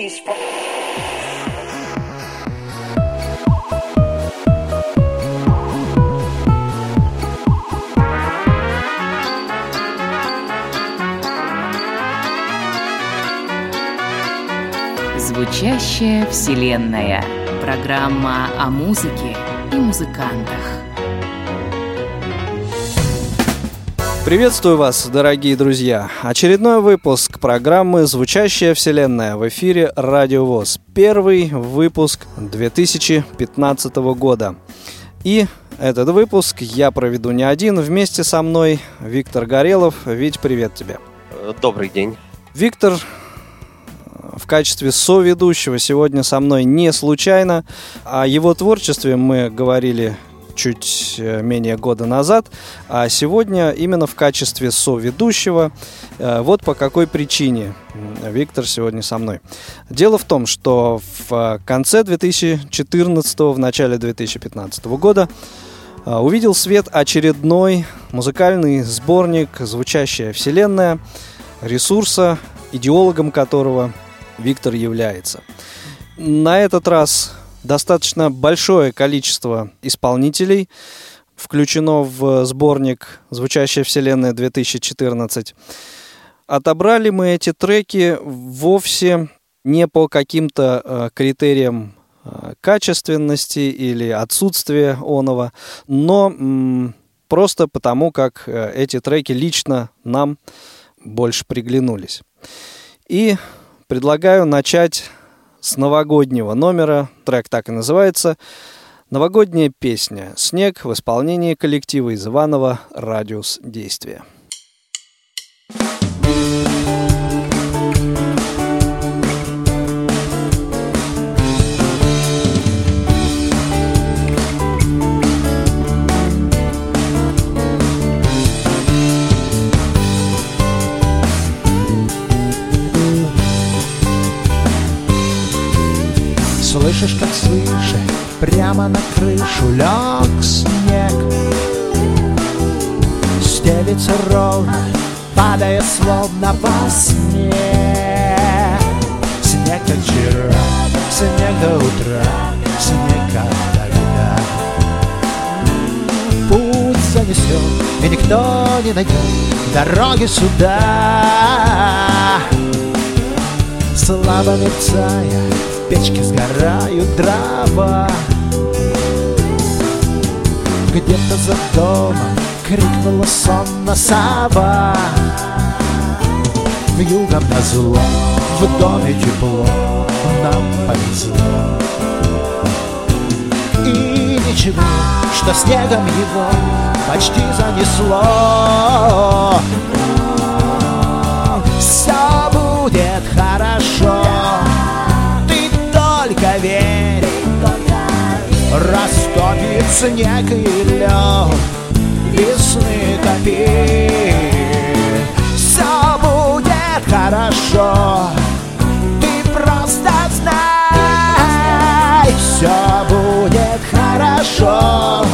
please. Звучащая вселенная. Программа о музыке и музыкантах. Приветствую вас, дорогие друзья! Очередной выпуск программы «Звучащая вселенная» в эфире Радио ВОЗ. Первый выпуск 2015 года. И этот выпуск я проведу не один, вместе со мной Виктор Горелов. Вить, привет тебе. Добрый день. Виктор в качестве соведущего сегодня со мной не случайно. О его творчестве мы говорили чуть э, менее года назад, а сегодня именно в качестве соведущего. Э, вот по какой причине Виктор сегодня со мной. Дело в том, что в конце 2014, в начале 2015 года э, увидел свет очередной музыкальный сборник «Звучащая вселенная», ресурса, идеологом которого Виктор является. На этот раз достаточно большое количество исполнителей включено в сборник «Звучащая вселенная 2014». Отобрали мы эти треки вовсе не по каким-то э, критериям э, качественности или отсутствия оного, но м, просто потому, как э, эти треки лично нам больше приглянулись. И предлагаю начать с новогоднего номера. Трек так и называется. Новогодняя песня «Снег» в исполнении коллектива из Иванова «Радиус действия». Слышишь, как свыше прямо на крышу лег снег. Стелится ровно, падая словно во сне. Снег как вчера, снег до утра, снег как тогда. Путь занесет, и никто не найдет дороги сюда. Слабо мерцая печке сгорают дрова. Где-то за домом крикнула сонно сова В югом на в доме тепло, нам повезло. И ничего, что снегом его почти занесло. Все Растопит снег и лед Весны копи Все будет хорошо Ты просто знай. Все будет хорошо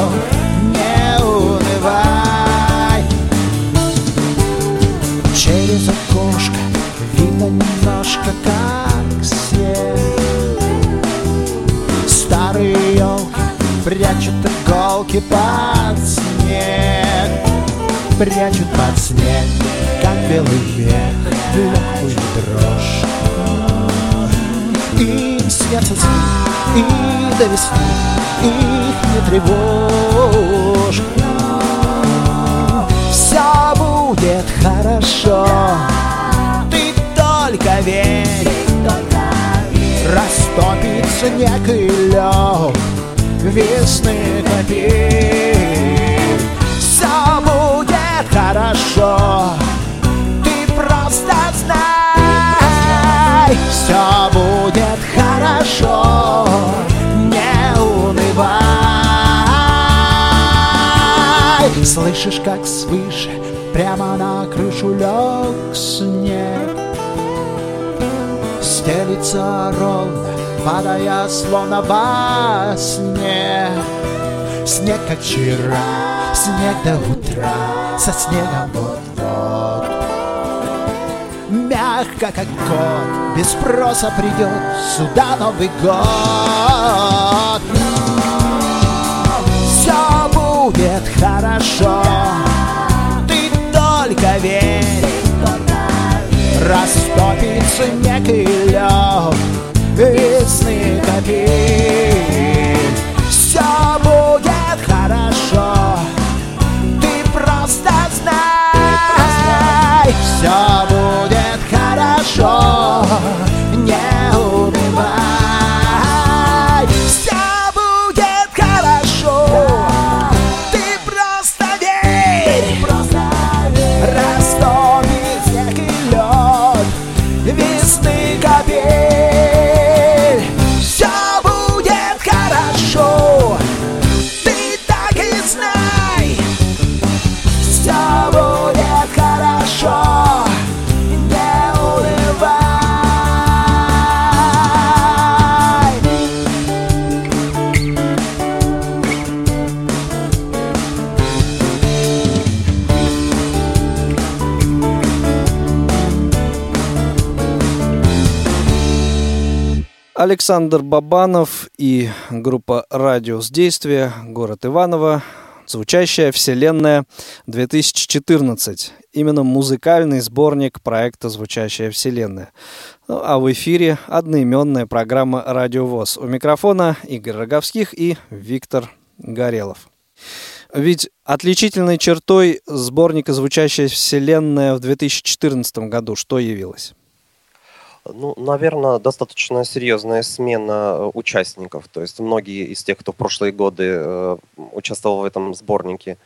Не унывай. Через окошко видно немножко как иголки под снег Прячут под снег, как белый мех Легкую дрожь. Им снятся сны, и до весны Их не тревожь. Все будет хорошо. Ты только верь. Растопит снег и лед Весны копит Все будет хорошо Ты просто знай. Все будет хорошо Не унывай. Слышишь, как свыше Прямо на крышу лег снег. Стелится ровно, падая словно во сне. Снег, как вчера, снег до утра, со снегом вот-вот. Мягко как кот Без спроса придет сюда Новый год Все будет хорошо Ты только верь Растопится некий лед Александр Бабанов и группа «Радиус действия», город Иваново, звучащая «Вселенная 2014». Именно музыкальный сборник проекта «Звучащая Вселенная». Ну, а в эфире одноименная программа «Радио ВОЗ». У микрофона Игорь Роговских и Виктор Горелов. Ведь отличительной чертой сборника «Звучащая Вселенная» в 2014 году что явилось? Ну, наверное, достаточно серьезная смена э, участников. То есть многие из тех, кто в прошлые годы э, участвовал в этом сборнике,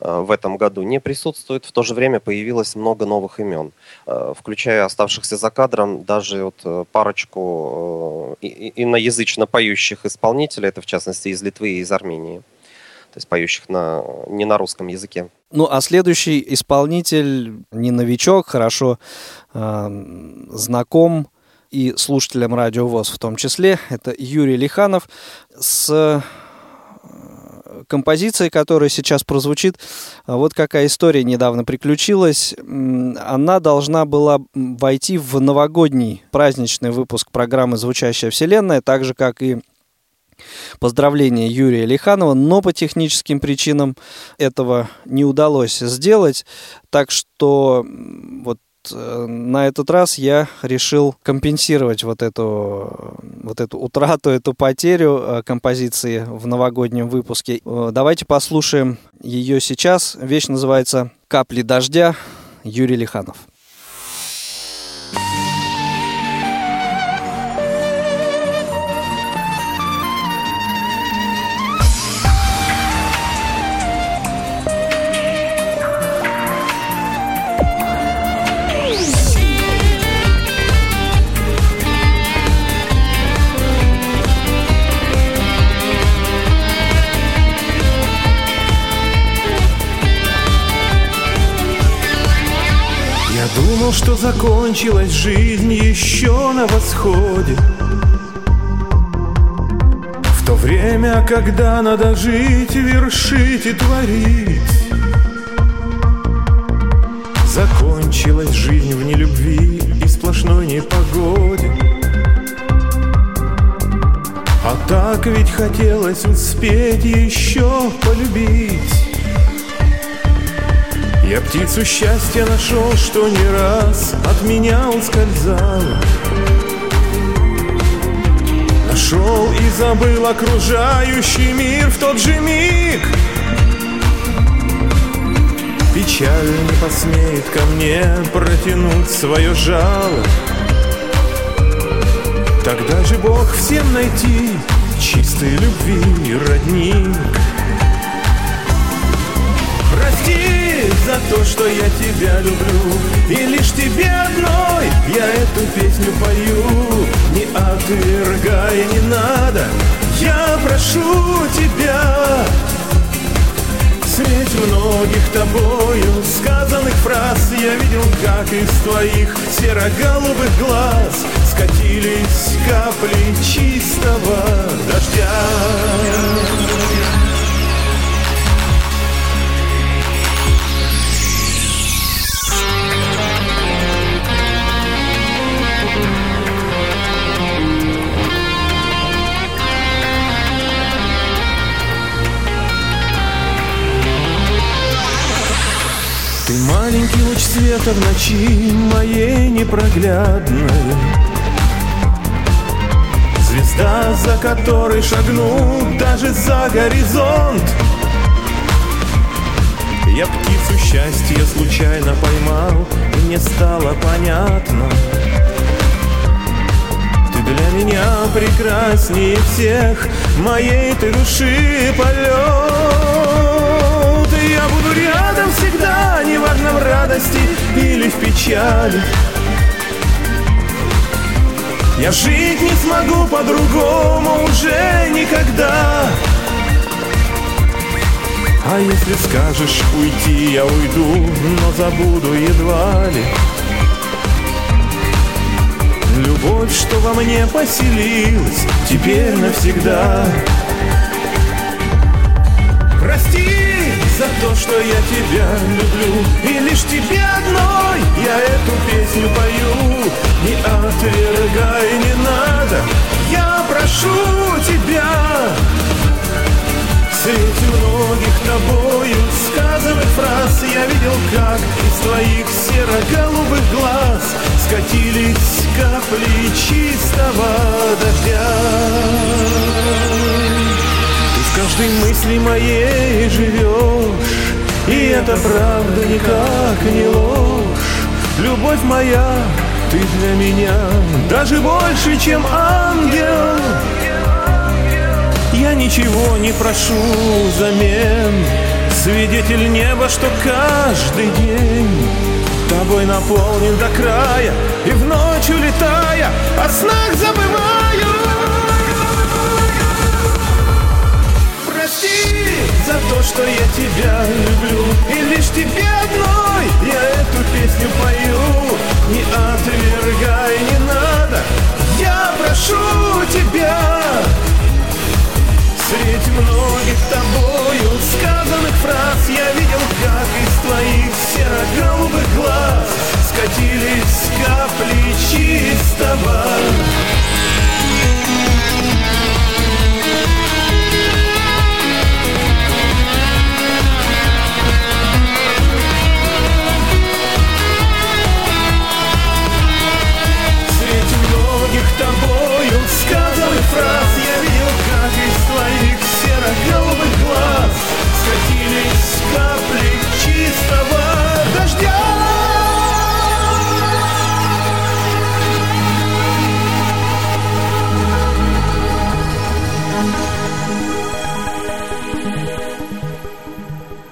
э, в этом году не присутствуют. В то же время появилось много новых имен, включая оставшихся за кадром даже вот парочку иноязычно поющих исполнителей, это в частности из Литвы и из Армении. То есть поющих на, не на русском языке. Ну, а следующий исполнитель не новичок, хорошо э, знаком и слушателям Радио ВОЗ в том числе. Это Юрий Лиханов с э, композицией, которая сейчас прозвучит. Вот какая история недавно приключилась. Она должна была войти в новогодний праздничный выпуск программы «Звучащая вселенная», так же, как и поздравления Юрия Лиханова, но по техническим причинам этого не удалось сделать. Так что вот э, на этот раз я решил компенсировать вот эту, вот эту утрату, эту потерю э, композиции в новогоднем выпуске. Э, Давайте послушаем ее сейчас. Вещь называется «Капли дождя» Юрий Лиханов. Думал, что закончилась жизнь еще на восходе. В то время, когда надо жить, вершить и творить. Закончилась жизнь в нелюбви и сплошной непогоде. А так ведь хотелось успеть еще полюбить я птицу счастья нашел, что не раз от меня ускользала Нашел и забыл окружающий мир в тот же миг. Печаль не посмеет ко мне протянуть свое жало. Тогда же Бог всем найти чистой любви родник за то, что я тебя люблю. И лишь тебе одной я эту песню пою. Не отвергая не надо Я прошу тебя. Средь многих тобою сказанных фраз Я видел, как из твоих серо-голубых глаз Скатились капли чистого дождя маленький луч света в ночи моей непроглядной. Звезда, за которой шагнул даже за горизонт. Я птицу счастья случайно поймал И мне стало понятно. Ты для меня прекраснее всех Моей ты души полет всегда, неважно в радости или в печали. Я жить не смогу по-другому уже никогда. А если скажешь уйти, я уйду, но забуду едва ли. Любовь, что во мне поселилась, теперь навсегда. Прости, за то, что я тебя люблю. И лишь тебе одной я эту песню пою. Не отвергай, не надо, я прошу тебя. Среди многих тобою сказанных фраз Я видел, как из твоих серо-голубых глаз Скатились капли чистого дождя каждой мысли моей живешь И это правда никак не ложь. Любовь моя, ты для меня Даже больше, чем ангел. Я ничего не прошу взамен. Свидетель неба, что каждый день Тобой наполнен до края. И в ночь улетая О снах забываю то, что я тебя люблю. И лишь тебе одной я эту песню пою. Не отвергай, не надо, я прошу тебя. Среди многих тобою сказанных фраз Я видел, как из твоих серо-голубых глаз Скатились капли чистого фраз Я видел, как из твоих серо-голубых глаз Скатились капли чистого дождя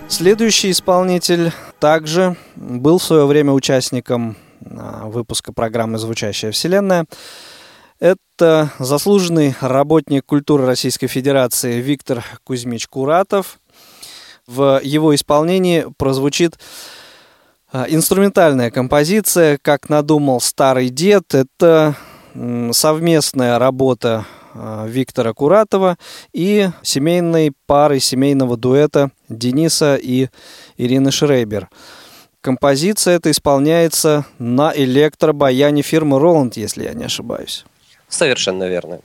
Следующий исполнитель также был в свое время участником а, выпуска программы «Звучащая вселенная». Это заслуженный работник культуры Российской Федерации Виктор Кузьмич Куратов. В его исполнении прозвучит а, инструментальная композиция «Как надумал старый дед». Это совместная работа а, Виктора Куратова и семейной пары семейного дуэта Дениса и Ирины Шрейбер. Композиция эта исполняется на электробаяне фирмы Роланд, если я не ошибаюсь. Совершенно верно.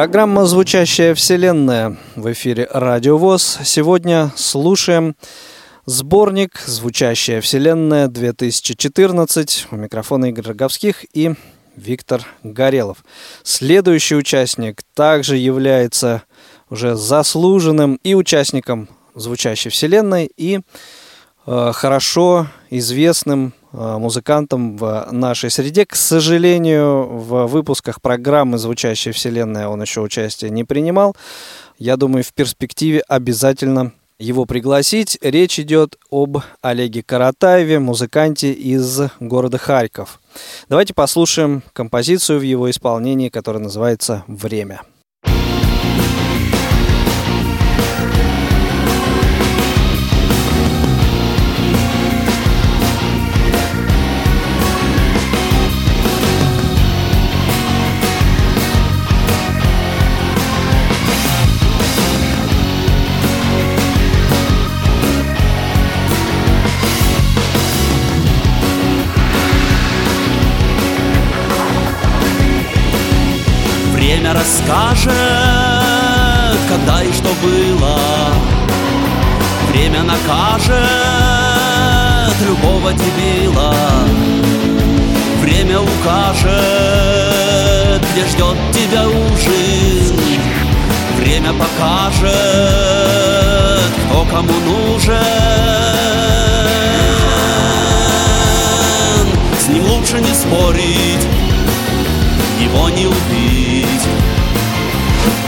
Программа «Звучащая вселенная» в эфире «Радио ВОЗ». Сегодня слушаем сборник «Звучащая вселенная 2014». У микрофона Игорь Роговских и Виктор Горелов. Следующий участник также является уже заслуженным и участником «Звучащей вселенной», и э, хорошо известным Э, музыкантом в нашей среде. К сожалению, в выпусках программы «Звучащая вселенная» он еще участие не принимал. Я думаю, в перспективе обязательно его пригласить. Речь идет об Олеге Каратаеве, музыканте из города Харьков. Давайте послушаем композицию в его исполнении, которая называется «Время». Время расскажет, когда и что было. Время накажет любого дебила. Время укажет, где ждет тебя ужин. Время покажет, кто кому нужен. С ним лучше не спорить, его не убить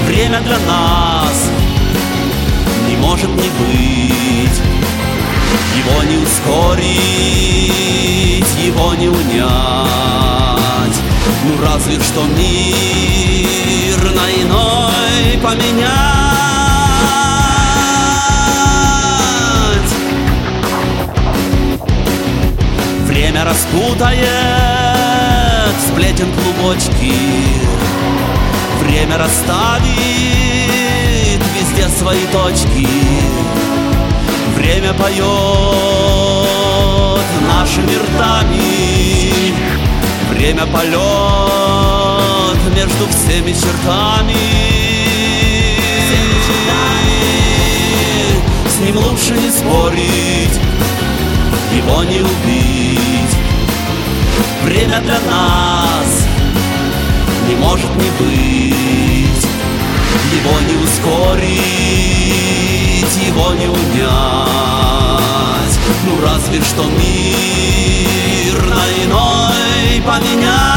Время для нас не может не быть. Его не ускорить, его не унять. Ну разве что мир на иной поменять. Время распутает сплетен клубочки Время расставит везде свои точки. Время поет нашими ртами. Время полет между всеми чертами. С ним лучше не спорить, его не убить. Время для нас не может не быть. Его не ускорить, его не унять. Ну разве что мир на иной поменять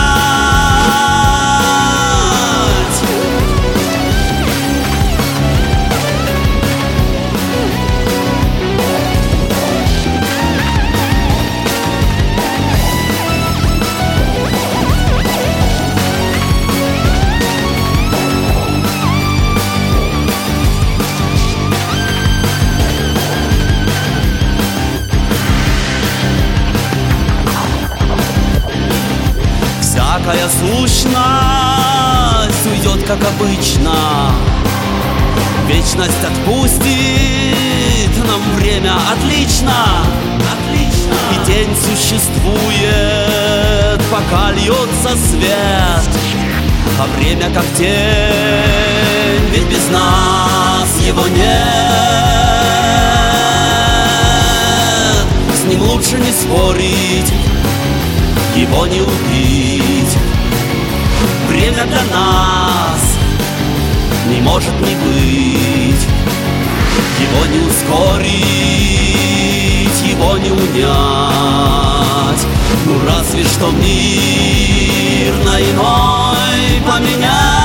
обычно. Вечность отпустит нам время отлично, отлично. И день существует, пока льется свет. А время как день, ведь без нас его нет. С ним лучше не спорить, его не убить Время для нас не может не быть. Его не ускорить, его не унять. Ну разве что мир на иной поменять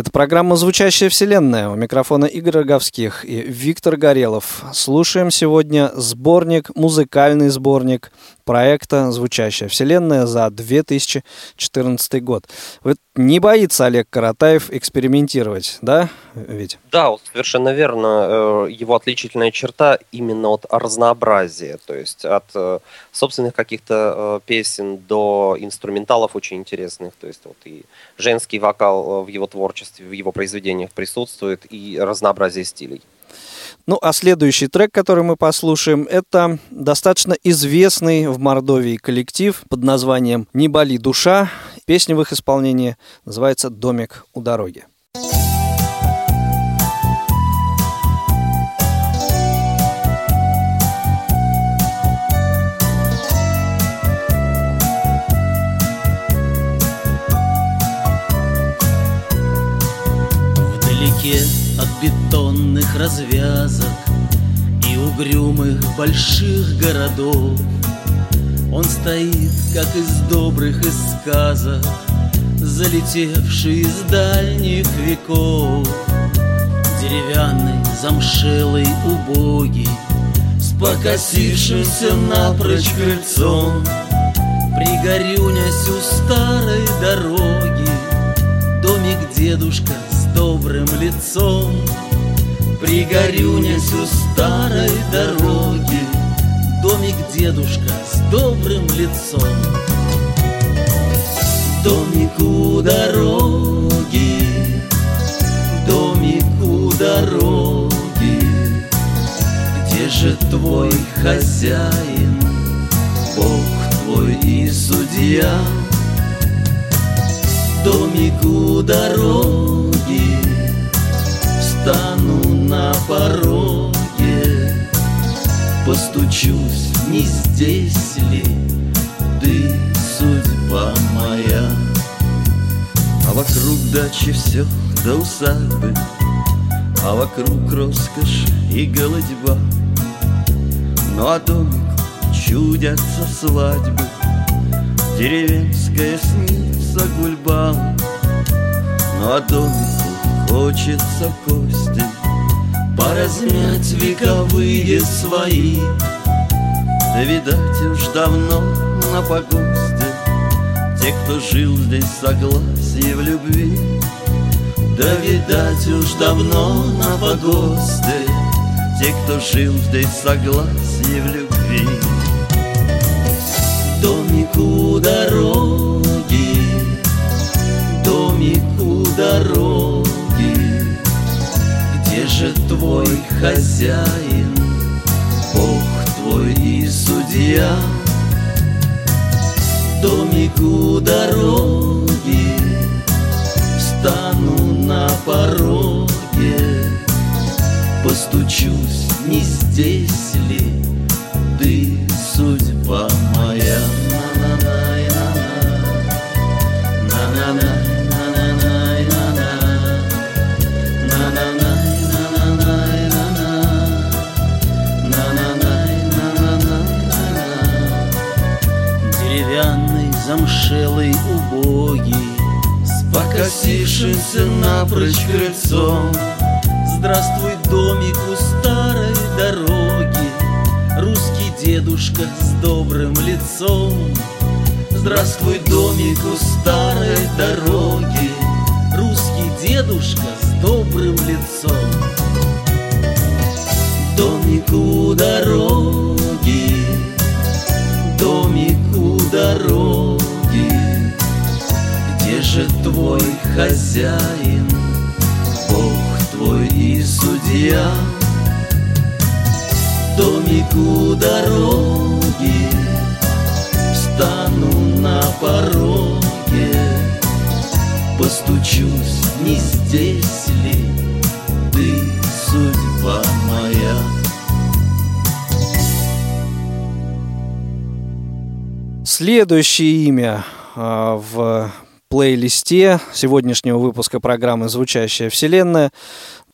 Это программа «Звучащая вселенная». У микрофона Игорь Роговских и Виктор Горелов. Слушаем сегодня сборник, музыкальный сборник проекта «Звучащая вселенная» за 2014 год. Вот не боится Олег Каратаев экспериментировать, да, ведь? Да, совершенно верно. Э, его отличительная черта именно от разнообразия, то есть от э, собственных каких-то э, песен до инструменталов очень интересных, то есть вот и женский вокал в его творчестве, в его произведениях присутствует, и разнообразие стилей. Ну, а следующий трек, который мы послушаем, это достаточно известный в Мордовии коллектив под названием «Не боли душа». Песня в их исполнении называется «Домик у дороги». Вдалеке бетонных развязок И угрюмых больших городов. Он стоит, как из добрых из сказок Залетевший из дальних веков. Деревянный, замшелый, убогий С покосившимся напрочь крыльцом. Пригорюнясь у старой дороги Домик дедушка добрым лицом Пригорюнясь у старой дороги. Домик дедушка с добрым лицом. Домик Ну а домик чудятся свадьбы. Деревенская снится гульба Ну а домику Хочется кости. Поразмять вековые свои. Да видать уж давно на погосте. Те, кто жил здесь согласие в любви. Да видать уж давно на погосте. Те, кто жил здесь согласие в любви. Домик у дороги Домик у дороги. Же твой хозяин, Бог твой и судья. Домик у дороги, Встану на пороге, Постучусь, не здесь ли ты, судьба моя? замшелый убогий С покосившимся напрочь крыльцом Здравствуй, домик у дедушка с добрым лицом. Здравствуй, домик у старой дороги. Русский дедушка с добрым лицом. Домик у дороги. Домик у дороги. Же твой хозяин, Бог твой и судья. Домик у дороги, Встану на пороге, Постучусь, не здесь ли ты, судьба моя. Следующее имя а, в плейлисте сегодняшнего выпуска программы «Звучащая вселенная»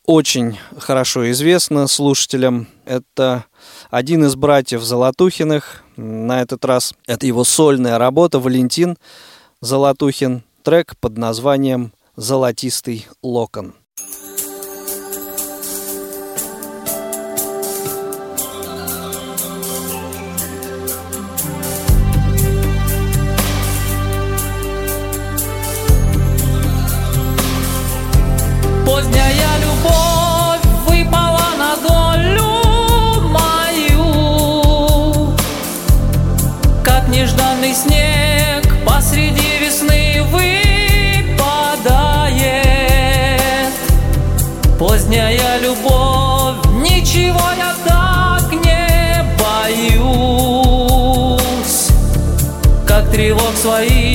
очень хорошо известно слушателям. Это один из братьев Золотухиных. На этот раз это его сольная работа «Валентин Золотухин». Трек под названием «Золотистый локон». isso aí.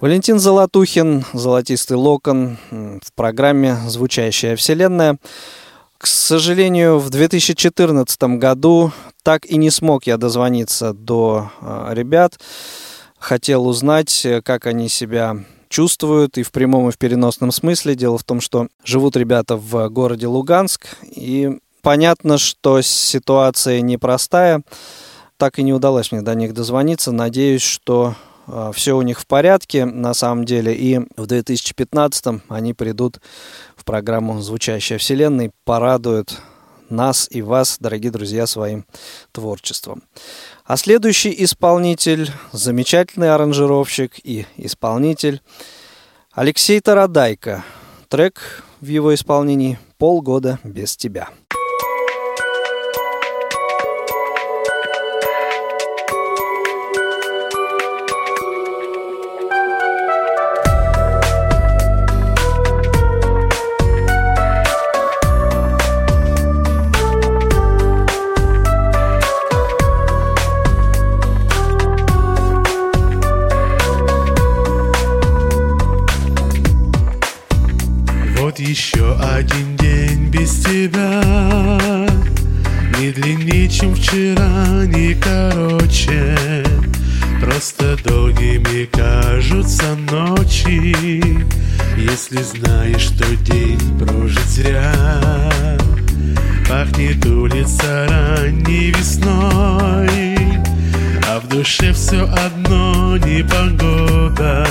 Валентин Золотухин, «Золотистый локон» в программе «Звучащая вселенная». К сожалению, в 2014 году так и не смог я дозвониться до э, ребят. Хотел узнать, э, как они себя чувствуют и в прямом, и в переносном смысле. Дело в том, что живут ребята в городе Луганск, и понятно, что ситуация непростая. Так и не удалось мне до них дозвониться. Надеюсь, что все у них в порядке на самом деле. И в 2015 они придут в программу «Звучащая вселенная» и порадуют нас и вас, дорогие друзья, своим творчеством. А следующий исполнитель, замечательный аранжировщик и исполнитель Алексей Тарадайко. Трек в его исполнении «Полгода без тебя». Не длиннее, чем вчера, не короче. Просто долгими кажутся ночи. Если знаешь, что день прожит зря Пахнет улица ранней весной. А в душе все одно непогода.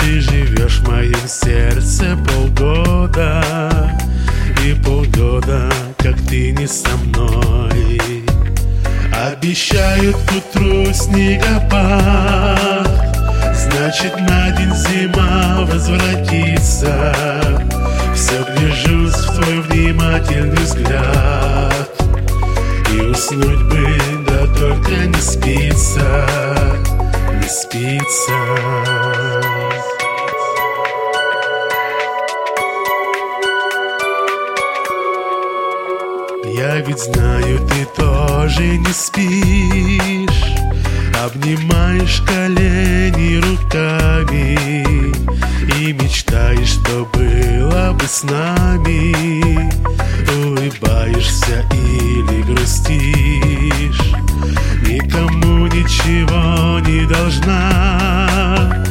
Ты живешь в моем сердце полгода. И полгода, как ты не со мной. Обещают к утру снегопад Значит, на день зима возвратится. Все гляжусь в твой внимательный взгляд. И уснуть бы, да только не спится Не спится Я ведь знаю, ты тоже не спишь. Обнимаешь колени руками И мечтаешь, что было бы с нами. Улыбаешься или грустишь. Никому ничего не должна.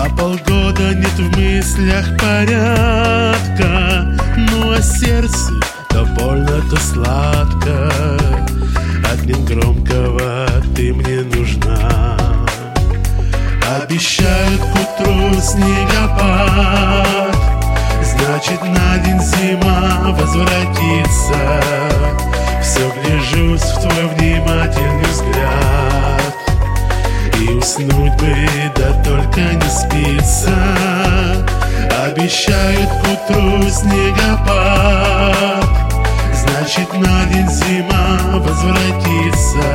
А полгода нет в мыслях порядка. Ну а сердце то больно, то сладко. Одним громкого ты мне нужна. Обещают к утру снегопад. Значит на день зима возвратится. Все гляжусь в твой внимательный взгляд. И уснуть бы, да только не спится. Обещают к утру снегопад Значит на день зима возвратится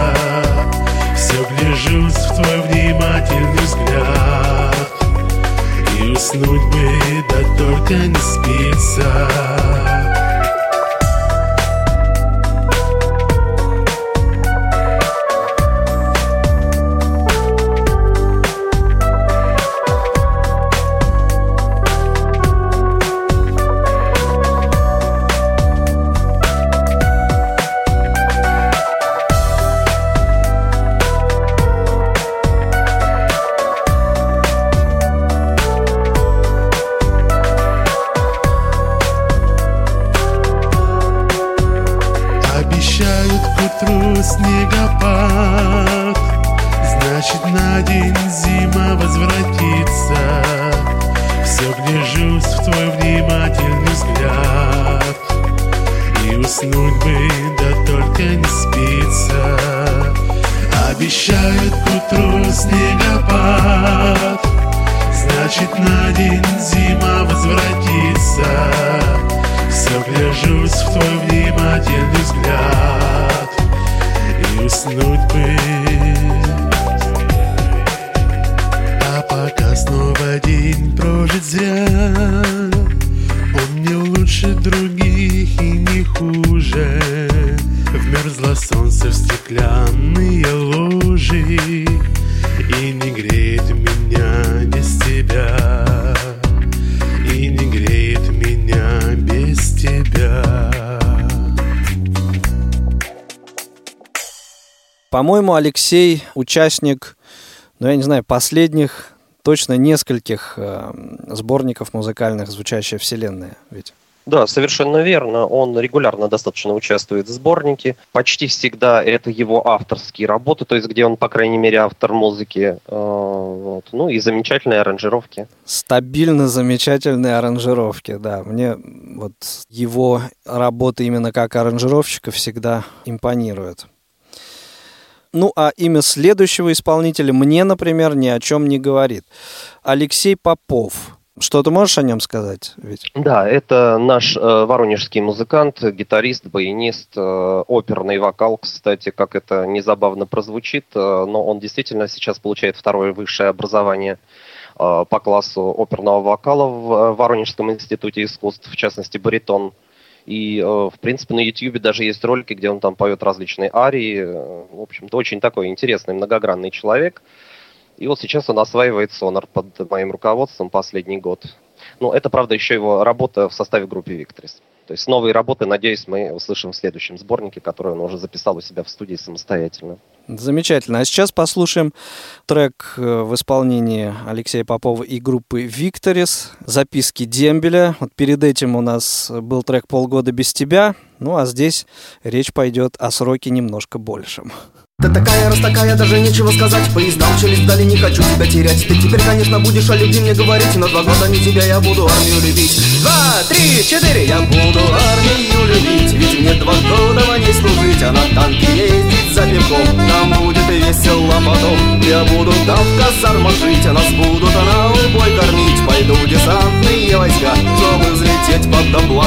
По-моему, Алексей участник, ну я не знаю, последних точно нескольких э, сборников музыкальных «Звучащая вселенная». Ведь Да, совершенно верно. Он регулярно достаточно участвует в сборнике. Почти всегда это его авторские работы, то есть где он, по крайней мере, автор музыки. Э, вот. Ну и замечательные аранжировки. стабильно замечательные аранжировки, да. Мне вот его работа именно как аранжировщика всегда импонирует. Ну, а имя следующего исполнителя мне, например, ни о чем не говорит. Алексей Попов. Что ты можешь о нем сказать? Ведь? Да, это наш э, воронежский музыкант, гитарист, баянист, э, оперный вокал, кстати, как это незабавно прозвучит, э, но он действительно сейчас получает второе высшее образование э, по классу оперного вокала в э, Воронежском институте искусств, в частности, баритон. И, э, в принципе, на YouTube даже есть ролики, где он там поет различные арии. Э, В общем-то, очень такой интересный, многогранный человек. И вот сейчас он осваивает сонар под моим руководством последний год. Ну, это, правда, еще его работа в составе группы Викторис. То есть новые работы, надеюсь, мы услышим в следующем сборнике, который он уже записал у себя в студии самостоятельно. Замечательно. А сейчас послушаем трек э, в исполнении Алексея Попова и группы «Викторис», записки Дембеля. Вот перед этим у нас был трек «Полгода без тебя», ну а здесь речь пойдет о сроке немножко большем. Ты такая, раз такая, даже нечего сказать. Поезда учились вдали, не хочу тебя терять. Ты теперь, конечно, будешь о любви мне говорить Но два года не тебя, я буду армию любить. Два, три, четыре, я буду армию любить. Ведь мне два года в ней служить А на танке ездить за пивком. Нам будет весело потом. Я буду там в казармах жить А нас будут пойду в десантные войска Чтобы взлететь под облака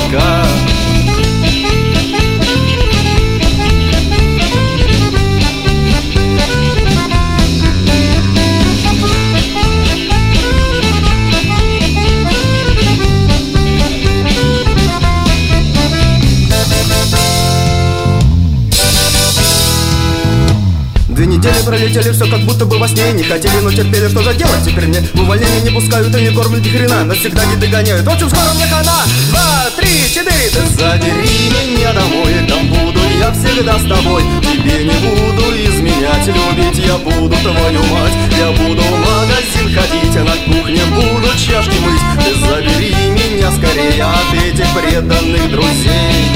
пролетели все как будто бы во сне Не хотели, но терпели, что же делать теперь мне? В увольнение не пускают и не кормят ни хрена Навсегда не догоняют, в общем скоро мне хана! Два, три, четыре Ты забери меня домой, там буду я всегда с тобой. Тебе не буду изменять, любить я буду твою мать. Я буду в магазин ходить, а на кухне буду чашки мыть. Ты забери меня скорее от этих преданных друзей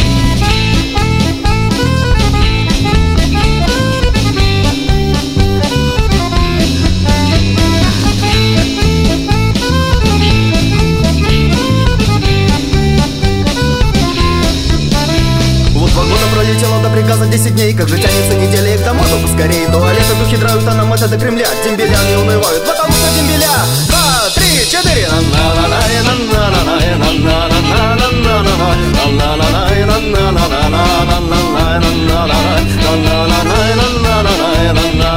10 дней Как же тянется неделя и к тому, чтобы скорее Туалеты духи драют, а нам это до Кремля. Дембеля не унывают, потому что дембеля. Два, три, четыре. На на на на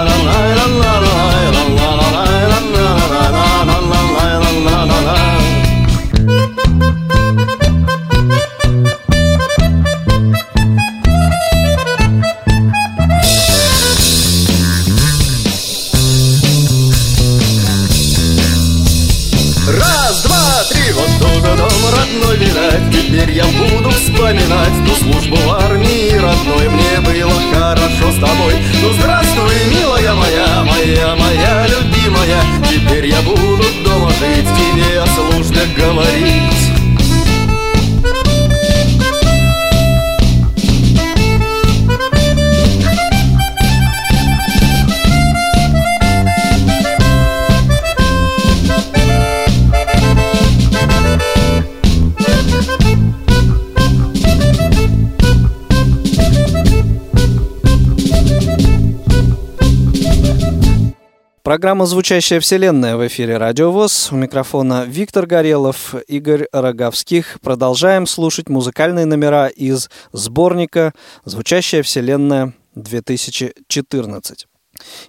Программа «Звучащая вселенная» в эфире «Радио ВОЗ». У микрофона Виктор Горелов, Игорь Роговских. Продолжаем слушать музыкальные номера из сборника «Звучащая вселенная 2014».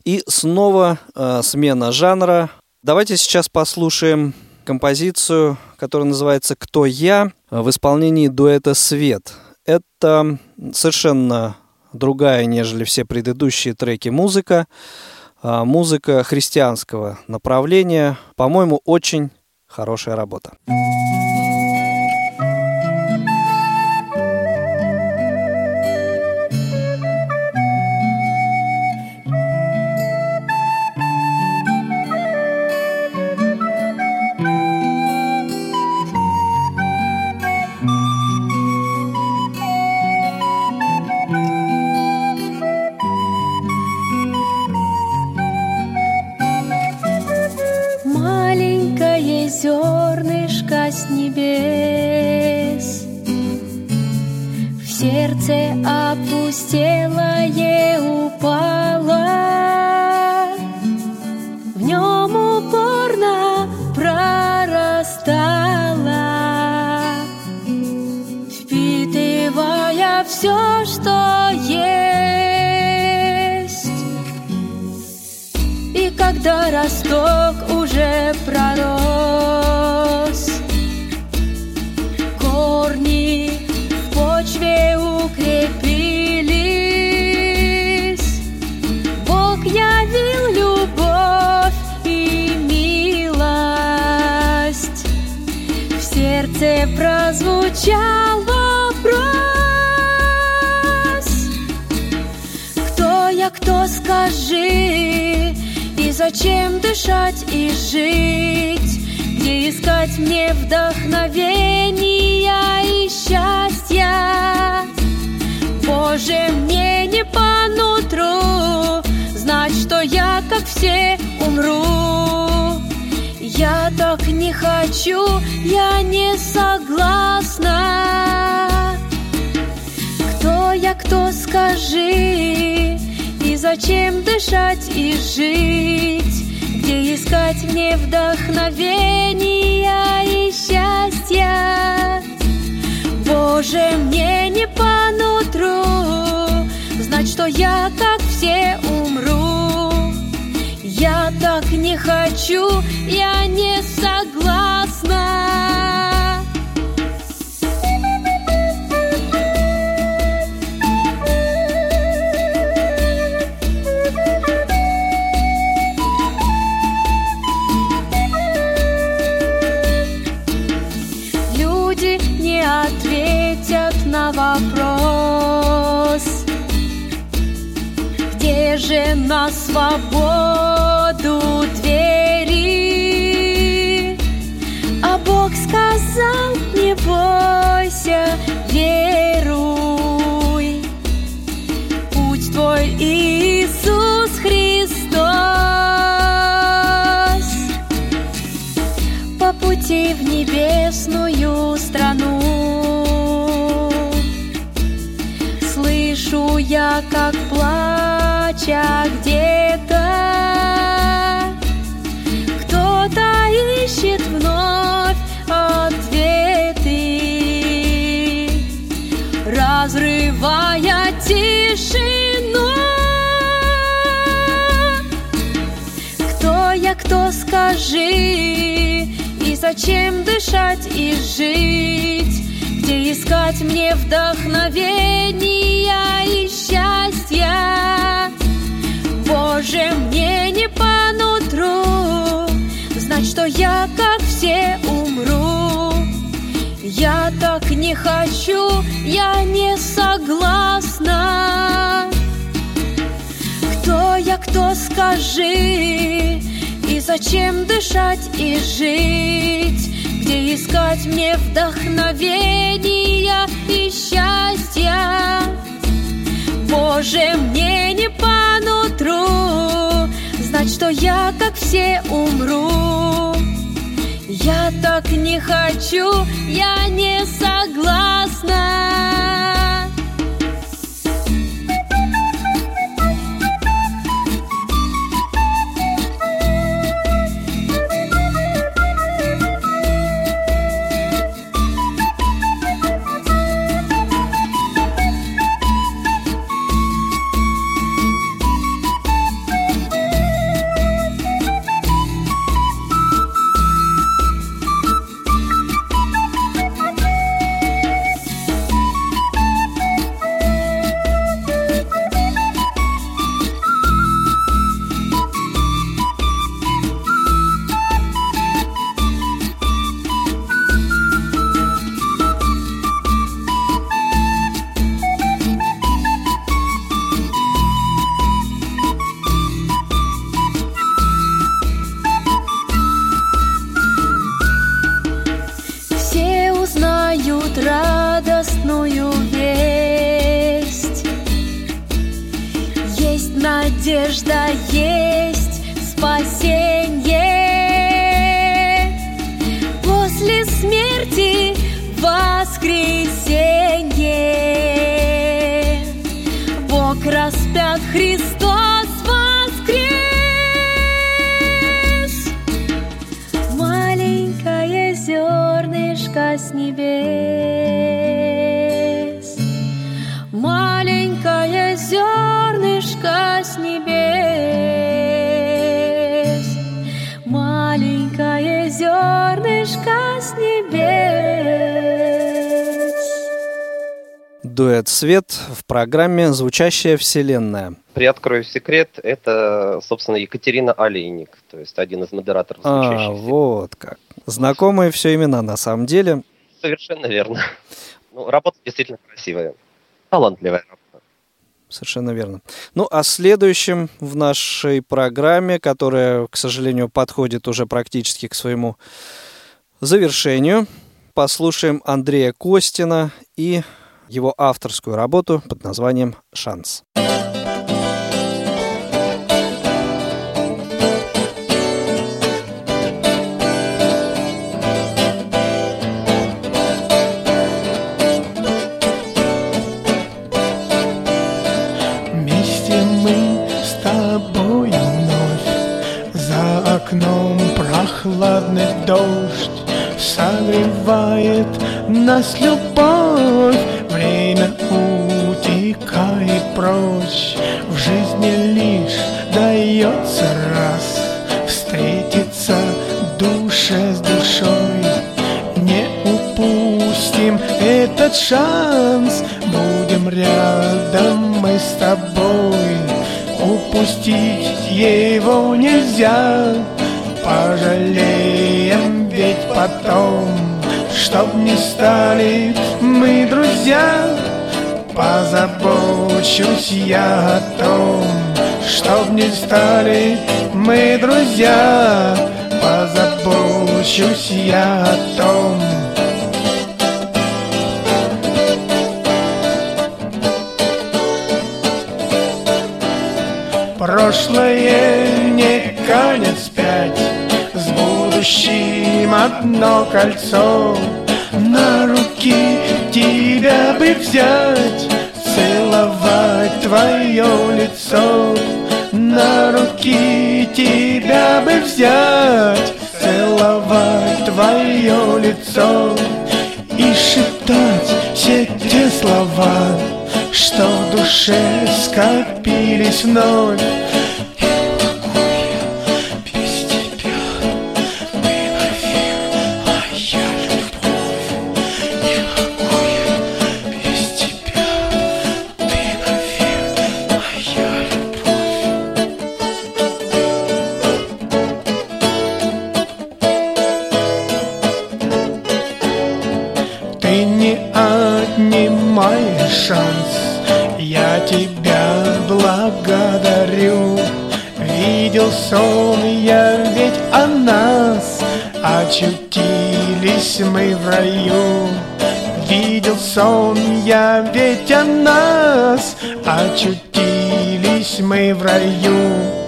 И снова э, смена жанра. Давайте сейчас послушаем композицию, которая называется «Кто я?» в исполнении дуэта «Свет». Это совершенно другая, нежели все предыдущие треки музыка. А, музыка христианского направления. По-моему, очень хорошая работа. прозвучал вдохновения и счастья. Боже, мне не по нутру знать, что я, как все, умру. Я так не хочу, я не согласна. На вопрос, где же на свободу И зачем дышать и жить? Где искать мне вдохновения и счастья? Боже, мне не по нутру Знать, что я, как все, умру. Я так не хочу, я не согласна. Кто я, кто скажи зачем дышать и жить? Где искать мне вдохновения и счастья? Боже, мне не по нутру Знать, что я, как все, умру. Я так не хочу, я не согласна надежда, есть спасенье. После смерти воскресенье. Дуэт «Свет» в программе «Звучащая вселенная». Приоткрою секрет, это, собственно, Екатерина Олейник, то есть один из модераторов А, звучащих вот как. Знакомые все имена на самом деле. Совершенно верно. Ну, работа действительно красивая. Талантливая работа. Совершенно верно. Ну, а следующим в нашей программе, которая, к сожалению, подходит уже практически к своему завершению, послушаем Андрея Костина и его авторскую работу под названием «Шанс». Вновь за дождь Согревает нас любовь Время утекает прочь. В жизни лишь дается раз. Встретиться душе с душой Не упустим. Этот шанс Будем рядом мы с тобой. Упустить его нельзя. Пожалеем ведь потом Чтоб не стали мы друзья Позабочусь я о том Чтоб не стали мы друзья Позабочусь я о том. Прошлое не конец пять С будущим одно кольцо руки тебя бы взять Целовать твое лицо. На руки тебя бы взять Целовать твое лицо. И шептать все те слова что в душе скопились вновь тебя благодарю. Видел сон я ведь о нас Очутились мы в раю. Видел сон я ведь о нас Очутились мы в раю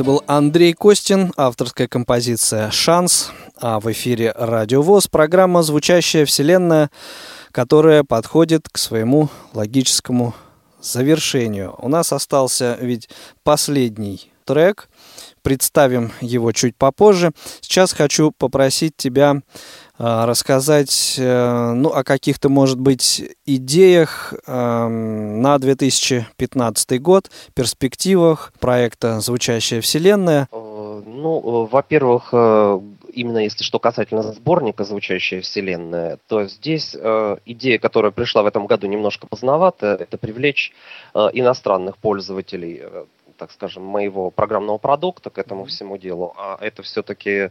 Это был Андрей Костин, авторская композиция «Шанс», а в эфире «Радио ВОЗ» программа «Звучащая вселенная», которая подходит к своему логическому завершению. У нас остался ведь последний трек, представим его чуть попозже. Сейчас хочу попросить тебя рассказать э, ну, о каких-то, может быть, идеях э, на 2015 год, перспективах проекта «Звучащая вселенная». Ну, во-первых, именно если что касательно сборника «Звучащая вселенная», то здесь идея, которая пришла в этом году немножко поздновато, это привлечь иностранных пользователей так скажем, моего программного продукта к этому всему делу, а это все-таки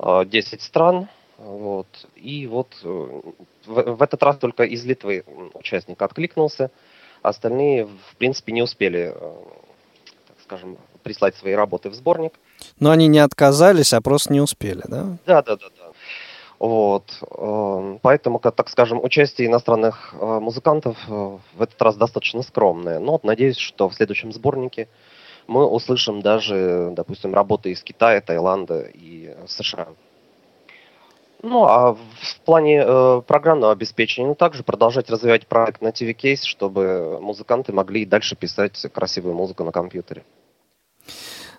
10 стран, вот, и вот в, в этот раз только из Литвы участник откликнулся, остальные, в принципе, не успели, так скажем, прислать свои работы в сборник. Но они не отказались, а просто не успели, да? Да, да, да, да. Вот. Поэтому, так скажем, участие иностранных музыкантов в этот раз достаточно скромное. Но вот надеюсь, что в следующем сборнике мы услышим даже, допустим, работы из Китая, Таиланда и США. Ну, а в плане э, программного обеспечения, ну, также продолжать развивать проект на TV Case, чтобы музыканты могли и дальше писать красивую музыку на компьютере.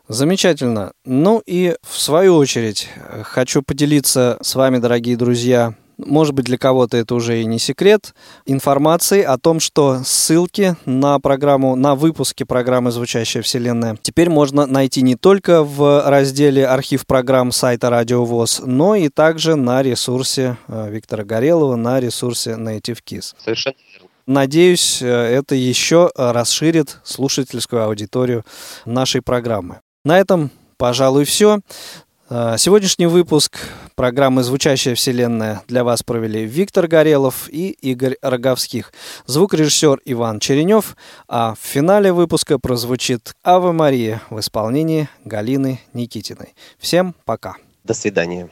Замечательно. Ну и в свою очередь хочу поделиться с вами, дорогие друзья, может быть, для кого-то это уже и не секрет, информации о том, что ссылки на программу, на выпуски программы «Звучащая вселенная» теперь можно найти не только в разделе «Архив программ» сайта Радио ВОЗ, но и также на ресурсе э, Виктора Горелова, на ресурсе Native Kiss. Совершенно. Надеюсь, э, это еще расширит слушательскую аудиторию нашей программы. На этом, пожалуй, все. Сегодняшний выпуск программы «Звучащая вселенная» для вас провели Виктор Горелов и Игорь Роговских, звукорежиссер Иван Черенев, а в финале выпуска прозвучит «Ава Мария» в исполнении Галины Никитиной. Всем пока. До свидания.